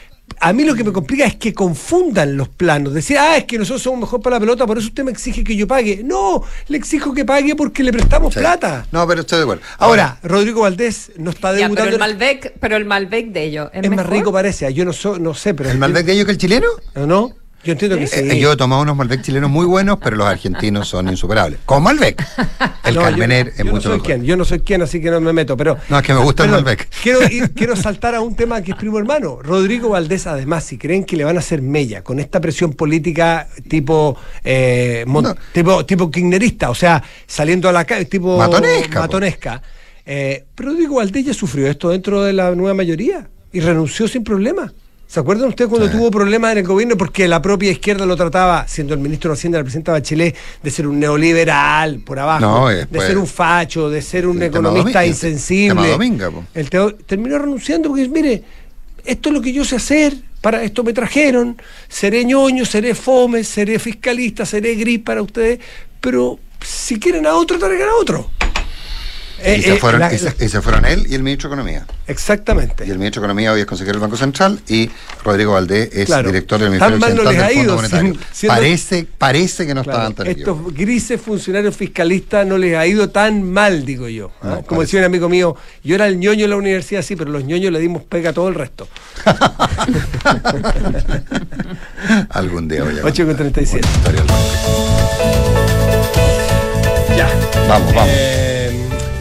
A mí lo que me complica es que confundan los planos. Decir, ah, es que nosotros somos mejor para la pelota, por eso usted me exige que yo pague. No, le exijo que pague porque le prestamos Sí. plata. no pero estoy de acuerdo Ahora, Rodrigo Valdés no está Ya, pero debutando. el Malbec, pero el Malbec de ellos es, es más rico parece, yo no, so- no sé, pero... el Malbec de ellos que el chileno ¿No? no? Yo entiendo que sí. Eh, yo he tomado unos Malbec chilenos muy buenos, pero los argentinos son insuperables. Con Malbec. El No, Carmener yo, es yo mucho no soy mejor. quien, yo no soy quien, así que no me meto, pero... No, es que me gusta el Malbec. Quiero, ir- quiero saltar a un tema que es primo hermano. Rodrigo Valdés, además, si creen que le van a hacer mella con esta presión política tipo eh, No. tipo, tipo kirchnerista, o sea, saliendo a la calle, tipo Matonesca, matonesca. Eh, pero Rodrigo Valdés ya sufrió esto dentro de la nueva mayoría y renunció sin problema. ¿Se acuerdan ustedes cuando Sí. tuvo problemas en el gobierno porque la propia izquierda lo trataba, siendo el ministro de Hacienda, la presidenta Bachelet, de ser un neoliberal por abajo, No, de ser un facho, de ser un economista insensible? El teo- terminó renunciando porque, mire, esto es lo que yo sé hacer, para esto me trajeron, seré ñoño, seré fome, seré fiscalista, seré gris para ustedes, pero si quieren a otro, traigan a otro. Eh, Y se, eh, fueron, la- y se- la- y se fueron él y el ministro de Economía. exactamente. Y el ministro de Economía hoy es consejero del Banco Central y Rodrigo Valdés es Claro. director del Tan Ministerio mal no les ha del Fondo ido, Monetario. siendo- Parece, parece que no Claro, estaban tan estos grises funcionarios fiscalistas no les ha ido tan mal, digo yo. ¿ah? Como parece. decía un amigo mío, yo era el ñoño en la universidad, sí, pero los ñoños le dimos pega a todo el resto. Algún día voy a 8 con contar 37. una historia del banco. Ya. Vamos, vamos. Eh, Vamos,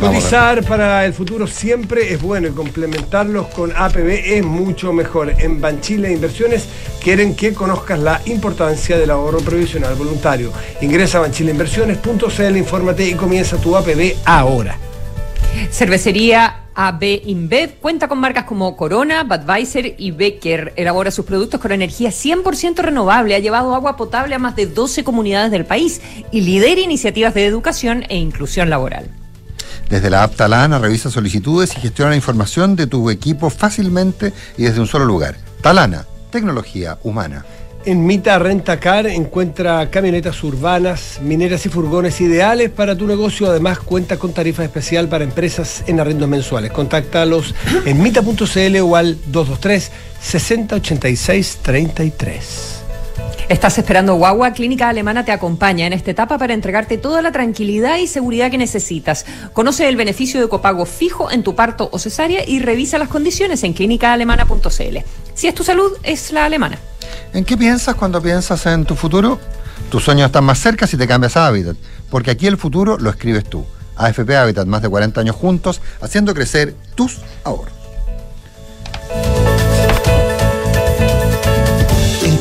cotizar para el futuro siempre es bueno y complementarlos con APB es mucho mejor. En Banchile Inversiones quieren que conozcas la importancia del ahorro previsional voluntario. Ingresa a banchileinversiones.cl, infórmate y comienza tu APB ahora. Cervecería AB InBev cuenta con marcas como Corona, Budweiser y Becker. Elabora sus productos con energía 100% renovable. Ha llevado agua potable a más de 12 comunidades del país y lidera iniciativas de educación e inclusión laboral. Desde la app Talana revisa solicitudes y gestiona la información de tu equipo fácilmente y desde un solo lugar. Talana, tecnología humana. En Mita Rentacar encuentra camionetas urbanas, mineras y furgones ideales para tu negocio. Además, cuenta con tarifa especial para empresas en arrendos mensuales. Contáctalos en mita.cl o al 223 6086 33. ¿Estás esperando guagua? Clínica Alemana te acompaña en esta etapa para entregarte toda la tranquilidad y seguridad que necesitas. Conoce el beneficio de copago fijo en tu parto o cesárea y revisa las condiciones en clínicaalemana.cl. Si es tu salud, es la alemana. ¿En qué piensas cuando piensas en tu futuro? Tus sueños están más cerca si te cambias a Habitat, porque aquí el futuro lo escribes tú. AFP Habitat, más de 40 años juntos, haciendo crecer tus ahorros.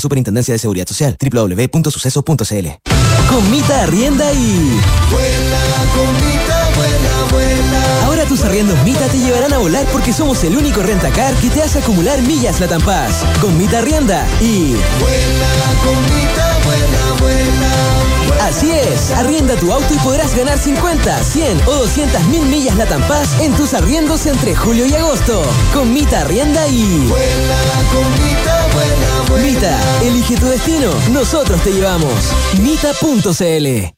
Superintendencia de Seguridad Social. www.suceso.cl Comita arrienda y... Vuela, comita, vuela, vuela. Ahora tus arriendos Mita te llevarán a volar porque somos el único rentacar que te hace acumular millas Latam Paz. Con Mita arrienda y... Vuela, comita. Así es, arrienda tu auto y podrás ganar 50, 100 o 200 mil millas Latam Paz en tus arriendos entre julio y agosto. Con Mita arrienda y... Vuela, comita, vuela, vuela. Mita, elige tu destino, nosotros te llevamos. Mita.cl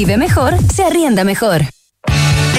vive mejor, se arrienda mejor.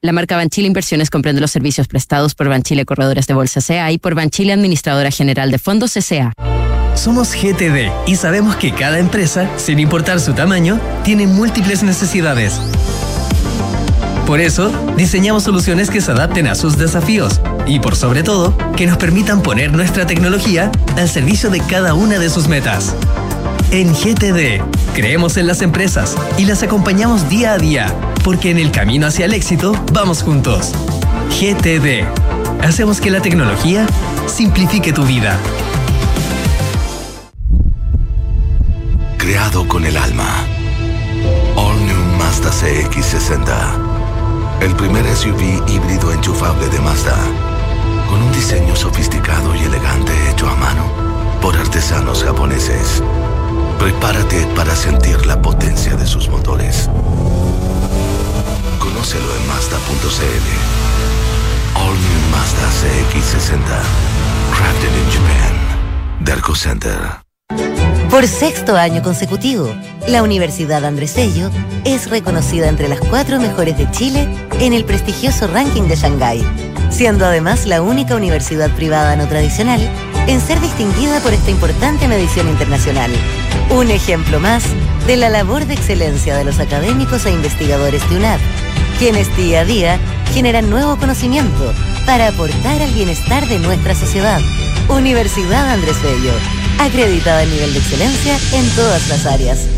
La marca Banchile Inversiones comprende los servicios prestados por Banchile Corredores de Bolsa CA y por Banchile Administradora General de Fondos CA. Somos GTD y sabemos que cada empresa, sin importar su tamaño, tiene múltiples necesidades. Por eso, diseñamos soluciones que se adapten a sus desafíos y, por sobre todo, que nos permitan poner nuestra tecnología al servicio de cada una de sus metas. En GTD, creemos en las empresas y las acompañamos día a día, porque en el camino hacia el éxito vamos juntos. GTD, hacemos que la tecnología simplifique tu vida. Creado con el alma. All New Mazda CX60. El primer SUV híbrido enchufable de Mazda. Con un diseño sofisticado y elegante hecho a mano por artesanos japoneses. Prepárate para sentir la potencia de sus motores. Conócelo en Mazda.cl. All New Mazda CX60. Crafted in Japan. Derco Center. Por sexto año consecutivo, la Universidad Andrés Bello es reconocida entre las cuatro mejores de Chile en el prestigioso ranking de Shanghái, siendo además la única universidad privada no tradicional en ser distinguida por esta importante medición internacional. Un ejemplo más de la labor de excelencia de los académicos e investigadores de UNAP, quienes día a día generan nuevo conocimiento para aportar al bienestar de nuestra sociedad. Universidad Andrés Bello, acreditada a nivel de excelencia en todas las áreas.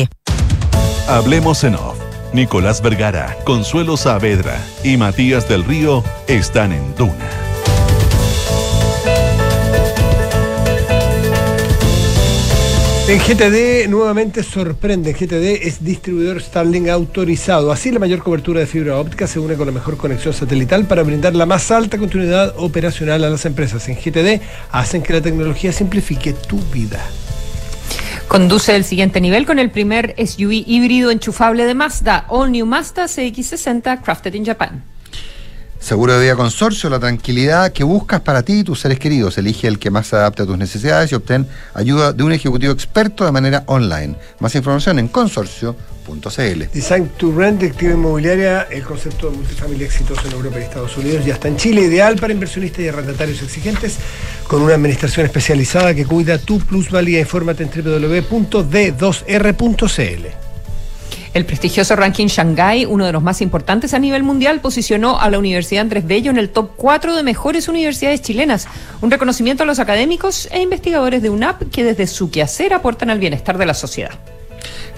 Hablemos en off. Nicolás Vergara, Consuelo Saavedra y Matías del Río están en Duna. En GTD nuevamente sorprende. GTD es distribuidor Starlink autorizado. Así la mayor cobertura de fibra óptica se une con la mejor conexión satelital para brindar la más alta continuidad operacional a las empresas. En GTD hacen que la tecnología simplifique tu vida. Conduce el siguiente nivel con el primer SUV híbrido enchufable de Mazda, All New Mazda CX60 Crafted in Japan. Seguro de vida consorcio, la tranquilidad que buscas para ti y tus seres queridos. Elige el que más se adapte a tus necesidades y obtén ayuda de un ejecutivo experto de manera online. Más información en consorcio.cl. Design to Rent de activa inmobiliaria, el concepto de multifamilia exitoso en Europa y Estados Unidos, ya está en Chile, ideal para inversionistas y arrendatarios exigentes, con una administración especializada que cuida tu plusvalía. Infórmate en www.d2r.cl. El prestigioso ranking Shanghai, uno de los más importantes a nivel mundial, posicionó a la Universidad Andrés Bello en el top 4 de mejores universidades chilenas. Un reconocimiento a los académicos e investigadores de UNAP que desde su quehacer aportan al bienestar de la sociedad.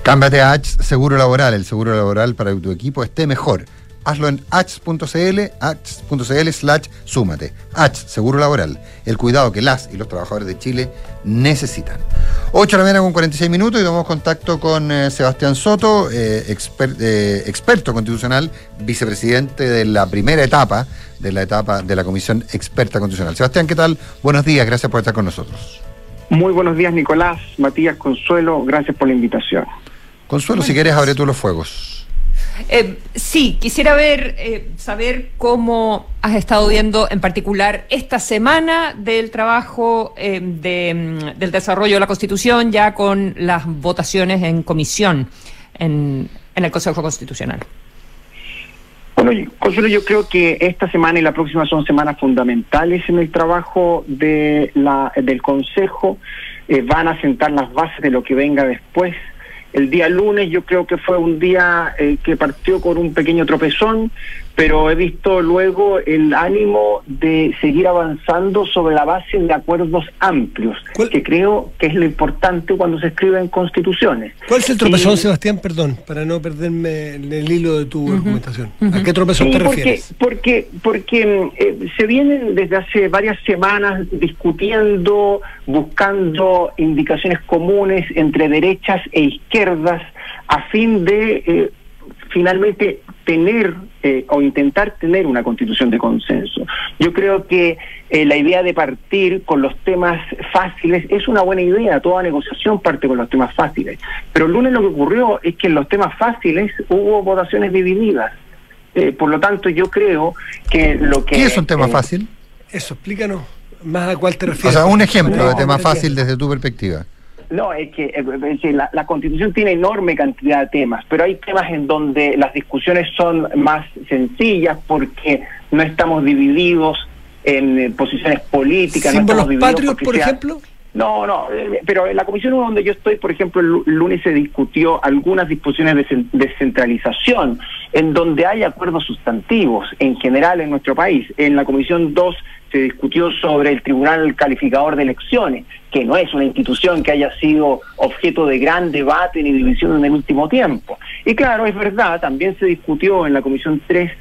Cámbiate a H Seguro Laboral, el seguro laboral para que tu equipo esté mejor. Hazlo en h.cl, h.cl slash súmate. H, Seguro Laboral, el cuidado que las y los trabajadores de Chile necesitan. 8 de la mañana con 46 minutos y tomamos contacto con eh, Sebastián Soto, eh, exper- eh, experto constitucional, vicepresidente de la primera etapa de la etapa de la Comisión Experta Constitucional. Sebastián, ¿qué tal? Buenos días, gracias por estar con nosotros. Muy buenos días, Nicolás, Matías, Consuelo, gracias por la invitación. Consuelo, si quieres, abre tú los fuegos. Eh, sí, quisiera ver, eh, saber cómo has estado viendo en particular esta semana del trabajo eh, mm, del desarrollo de la Constitución ya con las votaciones en comisión en, el Consejo Constitucional. Bueno, Consuelo, yo creo que esta semana y la próxima son semanas fundamentales en el trabajo de la, del Consejo. Eh, van a sentar las bases de lo que venga después. El día lunes yo creo que fue un día eh, que partió con un pequeño tropezón, pero he visto luego el ánimo de seguir avanzando sobre la base de acuerdos amplios, que creo que es lo importante cuando se escriben constituciones. ¿Cuál es el tropezón, Y- Sebastián? Perdón, para no perderme en el hilo de tu argumentación. ¿A qué tropezón Sí, te porque, refieres? Porque, porque eh, se vienen desde hace varias semanas discutiendo, buscando indicaciones comunes entre derechas e izquierdas a fin de eh, finalmente tener eh, o intentar tener una constitución de consenso. Yo creo que eh, la idea de partir con los temas fáciles es una buena idea, toda negociación parte con los temas fáciles, pero el lunes lo que ocurrió es que en los temas fáciles hubo votaciones divididas. Eh, por lo tanto, yo creo que lo que... ¿Qué es un tema eh, fácil? Eso, explícanos más a cuál te O refieres. sea, un ejemplo de tema fácil desde tu perspectiva. No, es que, eh, es que la, la Constitución tiene enorme cantidad de temas, pero hay temas en donde las discusiones son más sencillas porque no estamos divididos en eh, posiciones políticas. no ¿Símbolos estamos divididos patrios, por sea- ejemplo? No, no, eh, pero en la comisión donde yo estoy, por ejemplo, el lu- lunes se discutió algunas discusiones de cen- descentralización, en donde hay acuerdos sustantivos en general en nuestro país. En la comisión 2 se discutió sobre el Tribunal Calificador de Elecciones, que no es una institución que haya sido objeto de gran debate ni división en el último tiempo. Y claro, es verdad, también se discutió en la comisión 3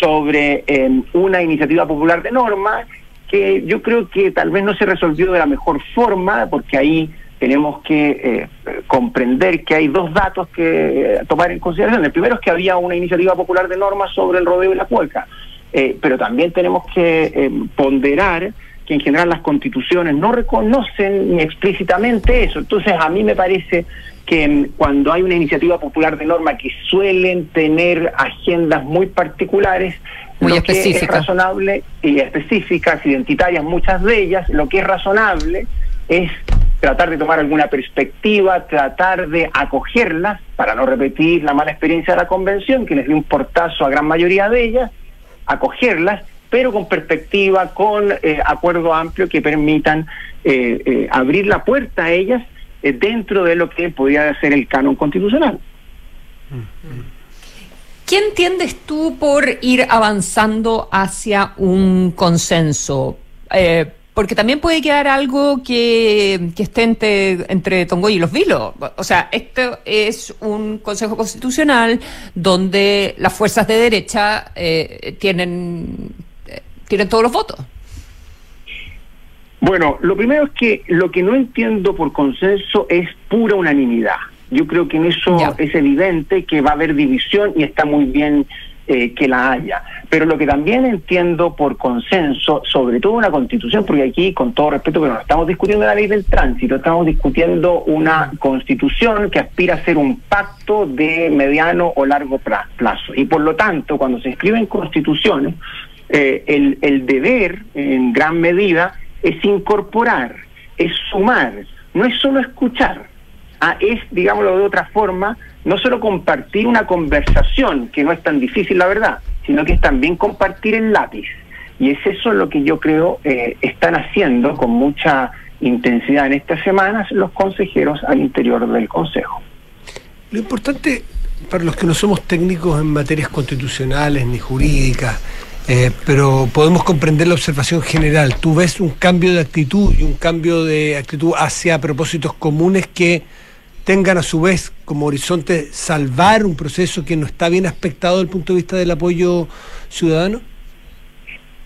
sobre eh, una iniciativa popular de norma que yo creo que tal vez no se resolvió de la mejor forma, porque ahí tenemos que eh, comprender que hay dos datos que eh, tomar en consideración. El primero es que había una iniciativa popular de normas sobre el rodeo y la cueca, Eh, pero también tenemos que eh, ponderar que en general las constituciones no reconocen ni explícitamente eso. Entonces a mí me parece que mm, cuando hay una iniciativa popular de norma que suelen tener agendas muy particulares, Muy lo que es razonable y específicas, identitarias, muchas de ellas, lo que es razonable es tratar de tomar alguna perspectiva, tratar de acogerlas para no repetir la mala experiencia de la convención, que les dio un portazo a gran mayoría de ellas, acogerlas, pero con perspectiva, con eh, acuerdo amplio que permitan eh, eh, abrir la puerta a ellas dentro de lo que podría ser el canon constitucional. ¿Qué entiendes tú por ir avanzando hacia un consenso? Porque también puede quedar algo que, que esté entre, entre Tongoy y los Vilos. O sea, esto es un Consejo Constitucional donde las fuerzas de derecha eh, tienen, eh, tienen todos los votos. Bueno, lo primero es que lo que no entiendo por consenso es pura unanimidad. Yo creo que en eso es evidente que va a haber división y está muy bien eh, que la haya. Pero lo que también entiendo por consenso, sobre todo una constitución, porque aquí, con todo respeto, pero no estamos discutiendo la ley del tránsito, estamos discutiendo una constitución que aspira a ser un pacto de mediano o largo plazo. Y por lo tanto, cuando se escriben constituciones, eh, el, el deber, en gran medida, es incorporar, es sumar, no es solo escuchar. Ah, es, digámoslo de otra forma, no solo compartir una conversación, que no es tan difícil la verdad, sino que es también compartir el lápiz. Y es eso lo que yo creo eh, están haciendo con mucha intensidad en estas semanas los consejeros al interior del Consejo. Lo importante para los que no somos técnicos en materias constitucionales ni jurídicas, eh, pero podemos comprender la observación general. Tú ves un cambio de actitud y un cambio de actitud hacia propósitos comunes que tengan a su vez como horizonte salvar un proceso que no está bien aspectado desde el punto de vista del apoyo ciudadano?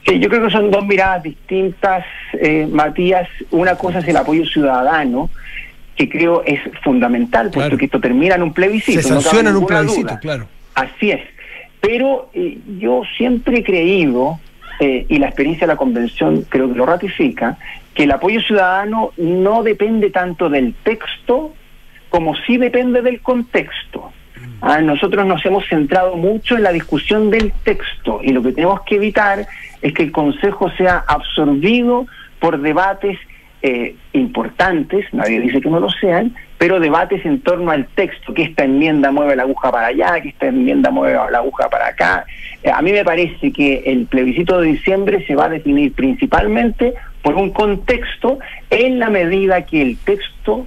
Sí, yo creo que son dos miradas distintas, eh, Matías. Una cosa es el apoyo ciudadano, que creo es fundamental, puesto que esto termina en un plebiscito. Se no sanciona en un plebiscito, duda. claro. Así es. Pero eh, yo siempre he creído, eh, y la experiencia de la convención creo que lo ratifica, que el apoyo ciudadano no depende tanto del texto como sí depende del contexto. Ah, nosotros nos hemos centrado mucho en la discusión del texto y lo que tenemos que evitar es que el Consejo sea absorbido por debates eh, importantes, nadie dice que no lo sean, pero debates en torno al texto, que esta enmienda mueve la aguja para allá, que esta enmienda mueve la aguja para acá. Eh, a mí me parece que el plebiscito de diciembre se va a definir principalmente por un contexto en la medida que el texto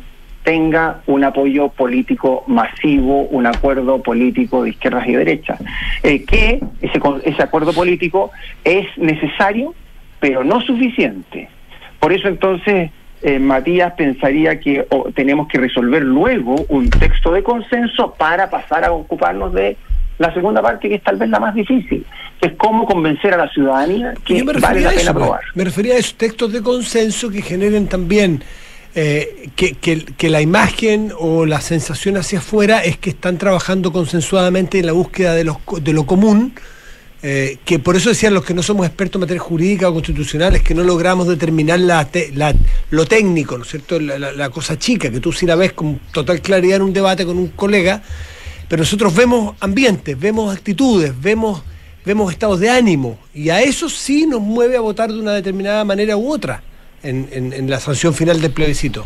tenga un apoyo político masivo, un acuerdo político de izquierdas y derechas. Eh, que ese, ese acuerdo político es necesario, pero no suficiente. Por eso entonces, eh, Matías pensaría que oh, tenemos que resolver luego un texto de consenso para pasar a ocuparnos de la segunda parte, que es tal vez la más difícil, que es cómo convencer a la ciudadanía que vale la pena aprobar. me refería a esos textos de consenso que generen también eh, que, la imagen o la sensación hacia afuera es que están trabajando consensuadamente en la búsqueda de, lo común, eh, que por eso decían los que no somos expertos en materia jurídica o constitucionales, que no logramos determinar la, lo técnico, ¿no es cierto? La, cosa chica, que tú sí la ves con total claridad en un debate con un colega, pero nosotros vemos ambientes, vemos actitudes, vemos estados de ánimo, y a eso sí nos mueve a votar de una determinada manera u otra en, en- en la sanción final del plebiscito.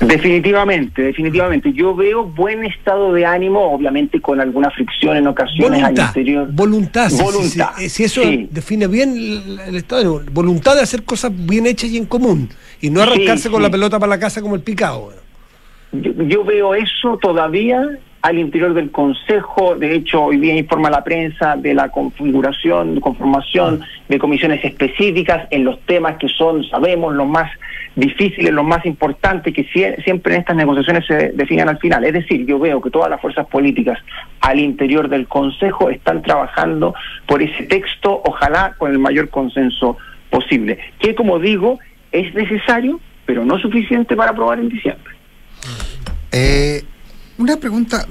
Definitivamente, definitivamente. Yo veo buen estado de ánimo, obviamente con alguna fricción en ocasiones al Voluntad, interior. voluntad, si- Voluntad, si, si- si eso sí. define bien el, el estado de ánimo, voluntad de hacer cosas bien hechas y en común, y no arrancarse Sí, con sí. la pelota para la casa como el picado. Yo, yo veo eso todavía al interior del Consejo. De hecho, hoy día informa la prensa de la configuración, conformación de comisiones específicas en los temas que son, sabemos, los más difíciles, los más importantes, que sie- siempre en estas negociaciones se definen al final. Es decir, yo veo que todas las fuerzas políticas al interior del Consejo están trabajando por ese texto, ojalá con el mayor consenso posible, que como digo, es necesario, pero no suficiente para aprobar en diciembre. Eh, una pregunta.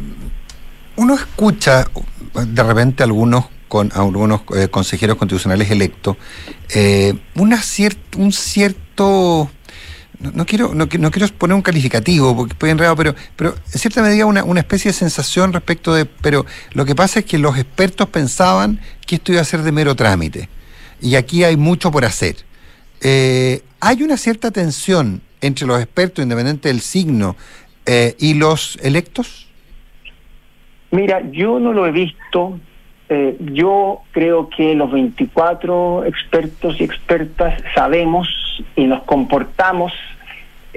Uno escucha de repente algunos con algunos eh, consejeros constitucionales electos, eh, una un cierto... No, quiero, no, qui- no quiero poner un calificativo porque estoy enredado, pero, pero en cierta medida una, una especie de sensación respecto de. Pero lo que pasa es que los expertos pensaban que esto iba a ser de mero trámite. Y aquí hay mucho por hacer. Eh, hay una cierta tensión entre los expertos, independiente del signo, eh, y los electos. Mira, yo no lo he visto. Eh, yo creo que los 24 expertos y expertas sabemos y nos comportamos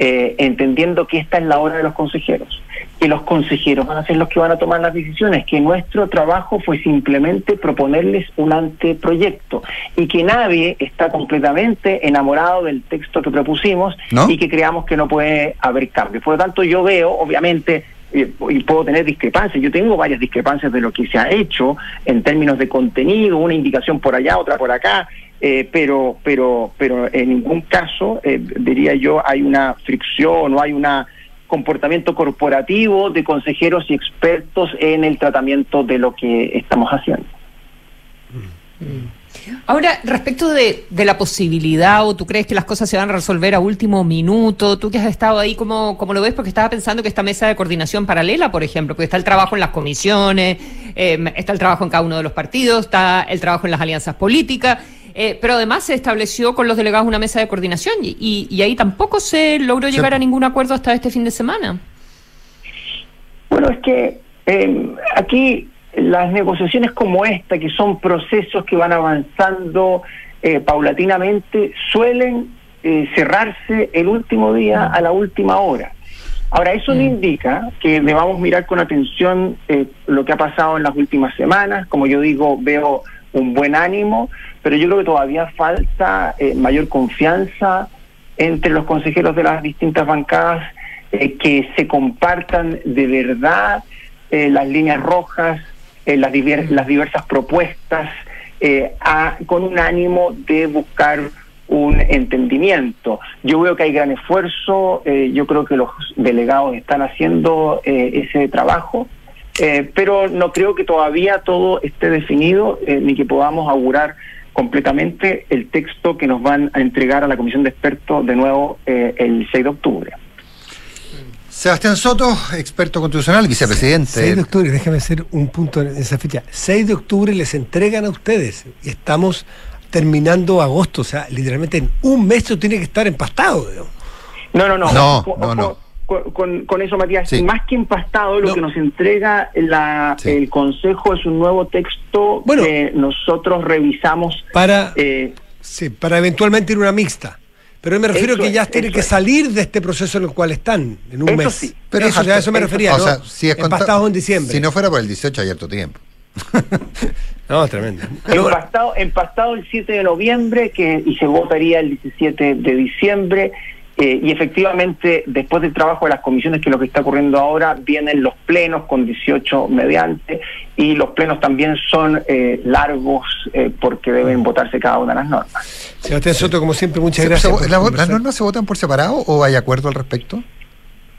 eh, entendiendo que esta es la hora de los consejeros, que los consejeros van a ser los que van a tomar las decisiones, que nuestro trabajo fue simplemente proponerles un anteproyecto y que nadie está completamente enamorado del texto que propusimos ¿No? y que creamos que no puede haber cambios. Por lo tanto, yo veo, obviamente, eh, y puedo tener discrepancias. Yo tengo varias discrepancias de lo que se ha hecho en términos de contenido, una indicación por allá, otra por acá, eh, pero, pero, pero en ningún caso, eh, diría yo, hay una fricción o hay un comportamiento corporativo de consejeros y expertos en el tratamiento de lo que estamos haciendo. Ahora, respecto de, la posibilidad, o tú crees que las cosas se van a resolver a último minuto, tú que has estado ahí, ¿cómo, cómo lo ves? Porque estaba pensando que esta mesa de coordinación paralela, por ejemplo, porque está el trabajo en las comisiones, eh, está el trabajo en cada uno de los partidos, está el trabajo en las alianzas políticas, eh, pero además se estableció con los delegados una mesa de coordinación y, y- y ahí tampoco se logró Sí. llegar a ningún acuerdo hasta este fin de semana. Bueno, es que eh, aquí las negociaciones como esta, que son procesos que van avanzando eh, paulatinamente, suelen eh, cerrarse el último día a la última hora. Ahora, eso no indica que debamos mirar con atención eh, lo que ha pasado en las últimas semanas. Como yo digo, veo un buen ánimo, pero yo creo que todavía falta eh, mayor confianza entre los consejeros de las distintas bancadas, eh, que se compartan de verdad eh, las líneas rojas, las, diver- las diversas propuestas, eh, a- con un ánimo de buscar un entendimiento. Yo veo que hay gran esfuerzo, yo creo que los delegados están haciendo eh, ese trabajo, eh, pero no creo que todavía todo esté definido eh, ni que podamos augurar completamente el texto que nos van a entregar a la comisión de expertos de nuevo eh, el 6 de octubre. Sebastián Soto, experto constitucional, vicepresidente. 6 de octubre, déjame hacer un punto en esa fecha. 6 de octubre les entregan a ustedes y estamos terminando agosto, o sea, literalmente en un mes esto tiene que estar empastado. digamos. No, no, no. No, no, no. Con, eso, Matías, Sí. más que empastado, lo No. que nos entrega la, Sí. el Consejo es un nuevo texto Bueno. que nosotros revisamos. Para, eh, sí, para eventualmente ir a una mixta. Pero me refiero que ya es, tienen que es. salir de este proceso en el cual están, en un Eso mes. sí. Pero eso, es a eso me eso- refería, o ¿no? sea, si es Empastados en diciembre. Si no fuera por el 18 hay harto tiempo. No, tremendo. empastado, empastado el 7 de noviembre que, y se votaría el 17 de diciembre. Eh, y efectivamente, después del trabajo de las comisiones, que es lo que está ocurriendo ahora, vienen los plenos con 18 mediante, y los plenos también son eh, largos eh, porque deben votarse cada una de las normas. Sebastián Soto, como siempre, muchas gracias. se- por la- ¿Las normas se votan por separado o hay acuerdo al respecto?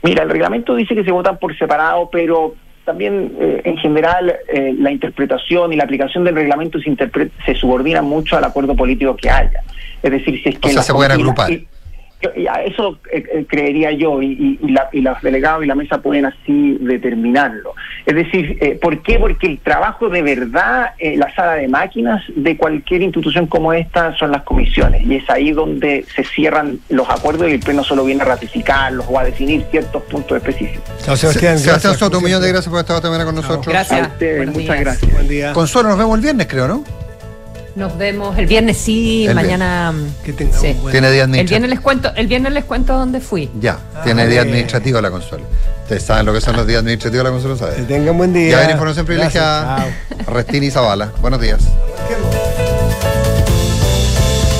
Mira, el reglamento dice que se votan por separado, pero también eh, en general eh, la interpretación y la aplicación del reglamento se, se subordina mucho al acuerdo político que haya. Es decir, si es que... O sea, se pueden agrupar. y- y a eso eh, eh, creería yo y, y, y la- y los delegados y la mesa pueden así determinarlo. Es decir, eh, ¿por qué? Porque el trabajo de verdad, eh, la sala de máquinas de cualquier institución como esta son las comisiones y es ahí donde se cierran los acuerdos y el Pleno solo viene a ratificarlos o a definir ciertos puntos específicos. Chao, Sebastián. Se- Sebastián gracias, Soto, un millón de gracias por estar esta mañana con nosotros. Gracias. A ustedes, muchas días. gracias. Buen día. Consuelo, nos vemos el viernes, creo, ¿no? Nos vemos el viernes, sí, El mañana. Que tengan sí. un buen- Tiene día El administrativo. viernes les cuento, el viernes les cuento dónde fui. Ya, Ah, tiene día administrativo la Consuelo. Ustedes saben lo que son los días administrativos de la Que ¿saben? tengan buen día. Ya ven información privilegiada. Restini y Zavala. Buenos días.